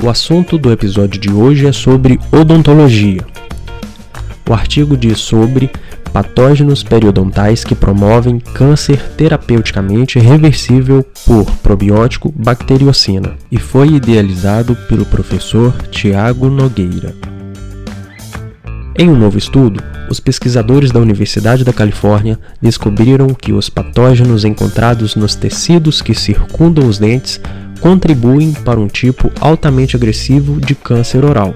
O assunto do episódio de hoje é sobre odontologia. O artigo diz sobre patógenos periodontais que promovem câncer terapeuticamente reversível por probiótico bacteriocina e foi idealizado pelo professor Tiago Nogueira. Em um novo estudo, os pesquisadores da Universidade da Califórnia descobriram que os patógenos encontrados nos tecidos que circundam os dentes contribuem para um tipo altamente agressivo de câncer oral.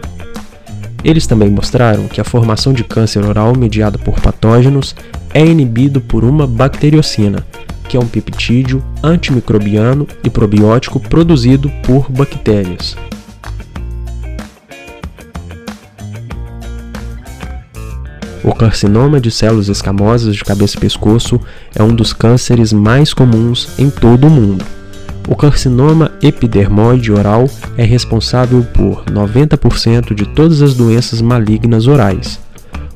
Eles também mostraram que a formação de câncer oral mediado por patógenos é inibido por uma bacteriocina, que é um peptídeo antimicrobiano e probiótico produzido por bactérias. O carcinoma de células escamosas de cabeça e pescoço é um dos cânceres mais comuns em todo o mundo. O carcinoma epidermoide oral é responsável por 90% de todas as doenças malignas orais.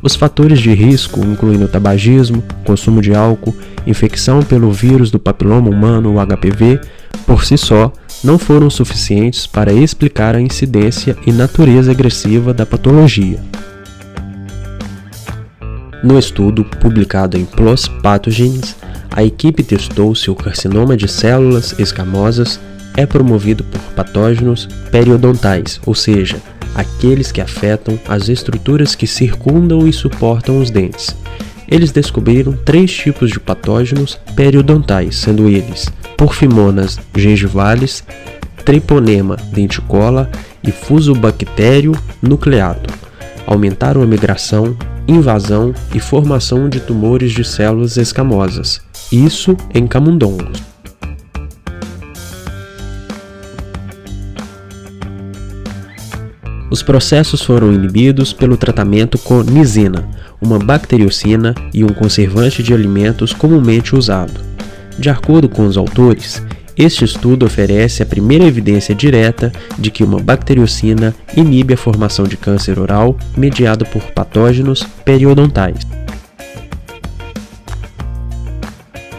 Os fatores de risco incluem o tabagismo, consumo de álcool, infecção pelo vírus do papiloma humano, o HPV, por si só, não foram suficientes para explicar a incidência e natureza agressiva da patologia. No estudo publicado em PLOS Pathogens, a equipe testou se o carcinoma de células escamosas é promovido por patógenos periodontais, ou seja, aqueles que afetam as estruturas que circundam e suportam os dentes. Eles descobriram três tipos de patógenos periodontais, sendo eles Porfimonas gengivales, Treponema denticola e Fusobactério nucleato. Aumentaram a migração, invasão e formação de tumores de células escamosas, isso em camundongos. Os processos foram inibidos pelo tratamento com nisina, uma bacteriocina e um conservante de alimentos comumente usado. De acordo com os autores, este estudo oferece a primeira evidência direta de que uma bacteriocina inibe a formação de câncer oral mediado por patógenos periodontais.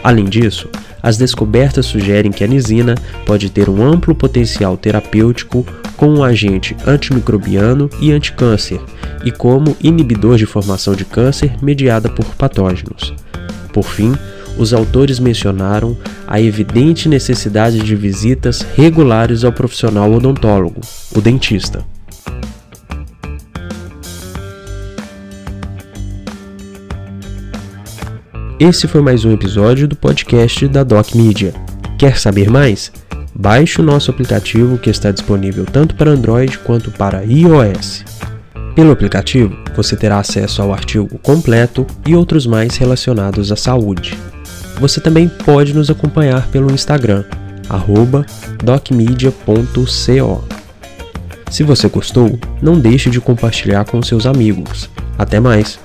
Além disso, as descobertas sugerem que a nisina pode ter um amplo potencial terapêutico como um agente antimicrobiano e anticâncer, e como inibidor de formação de câncer mediada por patógenos. Por fim, os autores mencionaram a evidente necessidade de visitas regulares ao profissional odontólogo, o dentista. Esse foi mais um episódio do podcast da Doc Media. Quer saber mais? Baixe o nosso aplicativo que está disponível tanto para Android quanto para iOS. Pelo aplicativo, você terá acesso ao artigo completo e outros mais relacionados à saúde. Você também pode nos acompanhar pelo Instagram, docmedia.co. Se você gostou, não deixe de compartilhar com seus amigos. Até mais!